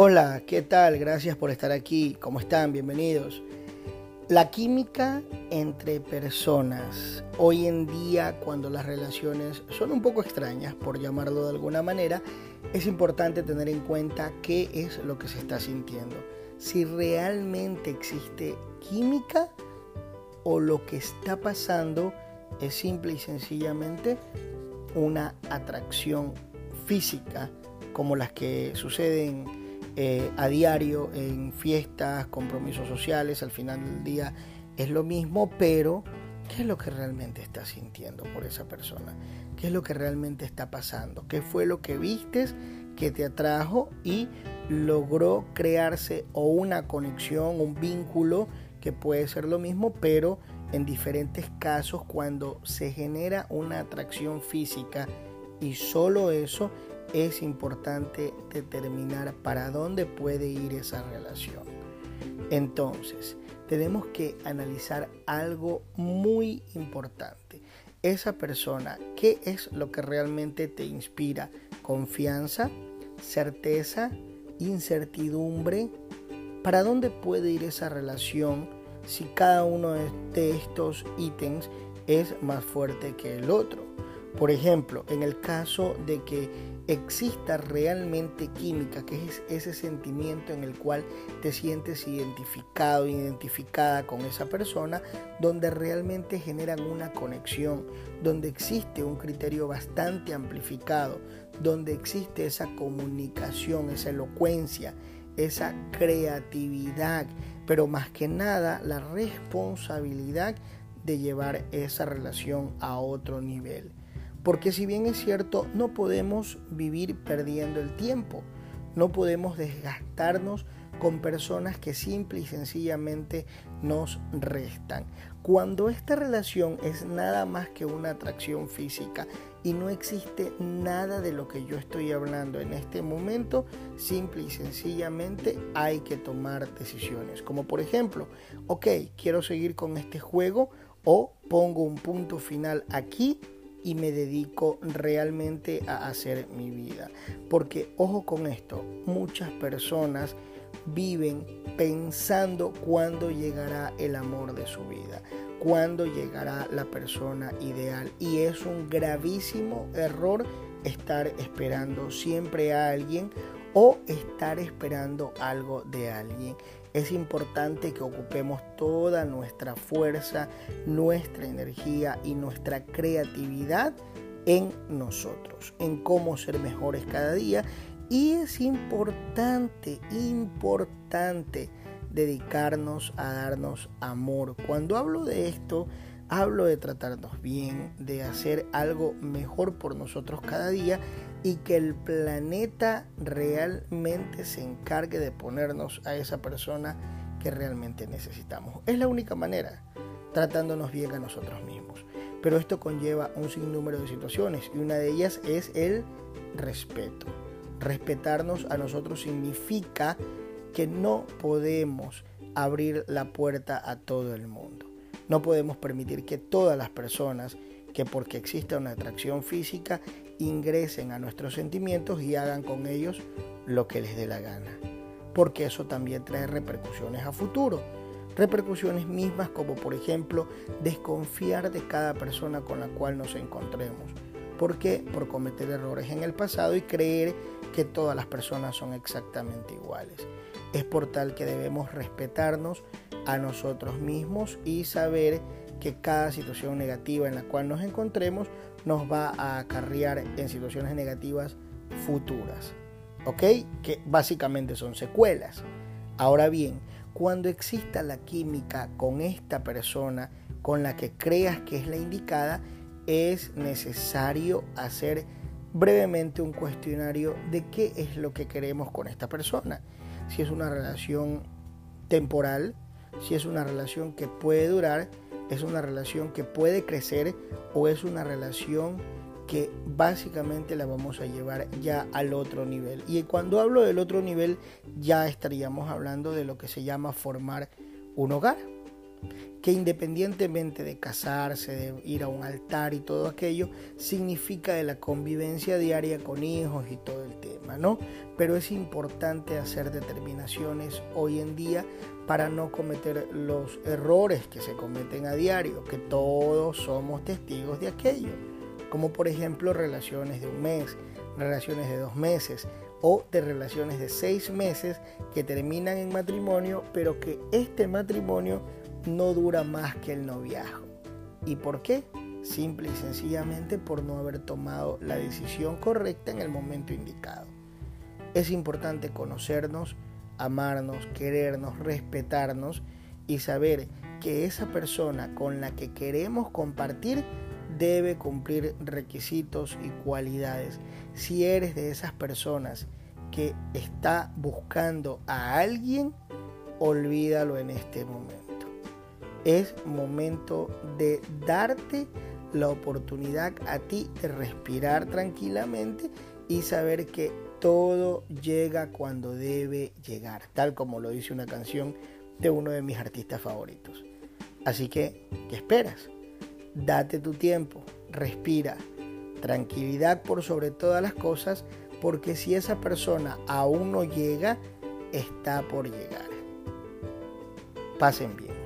Hola, ¿qué tal? Gracias por estar aquí. ¿Cómo están? Bienvenidos. La química entre personas. Hoy en día, cuando las relaciones son un poco extrañas, por llamarlo de alguna manera, es importante tener en cuenta qué es lo que se está sintiendo. Si realmente existe química o lo que está pasando es simple y sencillamente una atracción física como las que suceden eh, a diario en fiestas, compromisos sociales, al final del día es lo mismo, pero ¿qué es lo que realmente estás sintiendo por esa persona? ¿Qué es lo que realmente está pasando? ¿Qué fue lo que vistes que te atrajo y logró crearse o una conexión, un vínculo que puede ser lo mismo, pero en diferentes casos cuando se genera una atracción física y solo eso es importante determinar para dónde puede ir esa relación. Entonces, tenemos que analizar algo muy importante. Esa persona, ¿qué es lo que realmente te inspira? ¿Confianza? ¿Certeza? ¿Incertidumbre? ¿Para dónde puede ir esa relación si cada uno de estos ítems es más fuerte que el otro? Por ejemplo, en el caso de que exista realmente química, que es ese sentimiento en el cual te sientes identificado, identificada con esa persona, donde realmente generan una conexión, donde existe un criterio bastante amplificado, donde existe esa comunicación, esa elocuencia, esa creatividad, pero más que nada la responsabilidad de llevar esa relación a otro nivel. Porque si bien es cierto, no podemos vivir perdiendo el tiempo, no podemos desgastarnos con personas que simple y sencillamente nos restan. Cuando esta relación es nada más que una atracción física y no existe nada de lo que yo estoy hablando en este momento, simple y sencillamente hay que tomar decisiones. Como por ejemplo, ok, quiero seguir con este juego o pongo un punto final aquí y me dedico realmente a hacer mi vida. Porque ojo con esto, muchas personas viven pensando cuándo llegará el amor de su vida, cuándo llegará la persona ideal. Y es un gravísimo error estar esperando siempre a alguien o estar esperando algo de alguien es importante que ocupemos toda nuestra fuerza, nuestra energía y nuestra creatividad en nosotros, en cómo ser mejores cada día. Y es importante, importante dedicarnos a darnos amor. Cuando hablo de esto, hablo de tratarnos bien, de hacer algo mejor por nosotros cada día y que el planeta realmente se encargue de ponernos a esa persona que realmente necesitamos. Es la única manera, tratándonos bien a nosotros mismos. Pero esto conlleva un sinnúmero de situaciones y una de ellas es el respeto. Respetarnos a nosotros significa que no podemos abrir la puerta a todo el mundo. No podemos permitir que todas las personas que porque existe una atracción física ingresen a nuestros sentimientos y hagan con ellos lo que les dé la gana. Porque eso también trae repercusiones a futuro. Repercusiones mismas como por ejemplo desconfiar de cada persona con la cual nos encontremos. ¿Por qué? Por cometer errores en el pasado y creer que todas las personas son exactamente iguales. Es por tal que debemos respetarnos a nosotros mismos y saber que cada situación negativa en la cual nos encontremos nos va a acarrear en situaciones negativas futuras. ¿Ok? Que básicamente son secuelas. Ahora bien, cuando exista la química con esta persona con la que creas que es la indicada, es necesario hacer brevemente un cuestionario de qué es lo que queremos con esta persona. Si es una relación temporal, si es una relación que puede durar, es una relación que puede crecer o es una relación que básicamente la vamos a llevar ya al otro nivel. Y cuando hablo del otro nivel, ya estaríamos hablando de lo que se llama formar un hogar. Que independientemente de casarse, de ir a un altar y todo aquello, significa de la convivencia diaria con hijos y todo el tema, ¿no? Pero es importante hacer determinaciones hoy en día para no cometer los errores que se cometen a diario, que todos somos testigos de aquello, como por ejemplo relaciones de un mes, relaciones de dos meses o de relaciones de seis meses que terminan en matrimonio, pero que este matrimonio no dura más que el noviazgo. ¿Y por qué? Simple y sencillamente por no haber tomado la decisión correcta en el momento indicado. Es importante conocernos, amarnos, querernos, respetarnos y saber que esa persona con la que queremos compartir debe cumplir requisitos y cualidades. Si eres de esas personas que está buscando a alguien, olvídalo en este momento es momento de darte la oportunidad a ti de respirar tranquilamente y saber que todo llega cuando debe llegar, tal como lo dice una canción de uno de mis artistas favoritos. Así que, ¿qué esperas? Date tu tiempo, respira, tranquilidad por sobre todas las cosas, porque si esa persona aún no llega, está por llegar. Pasen bien.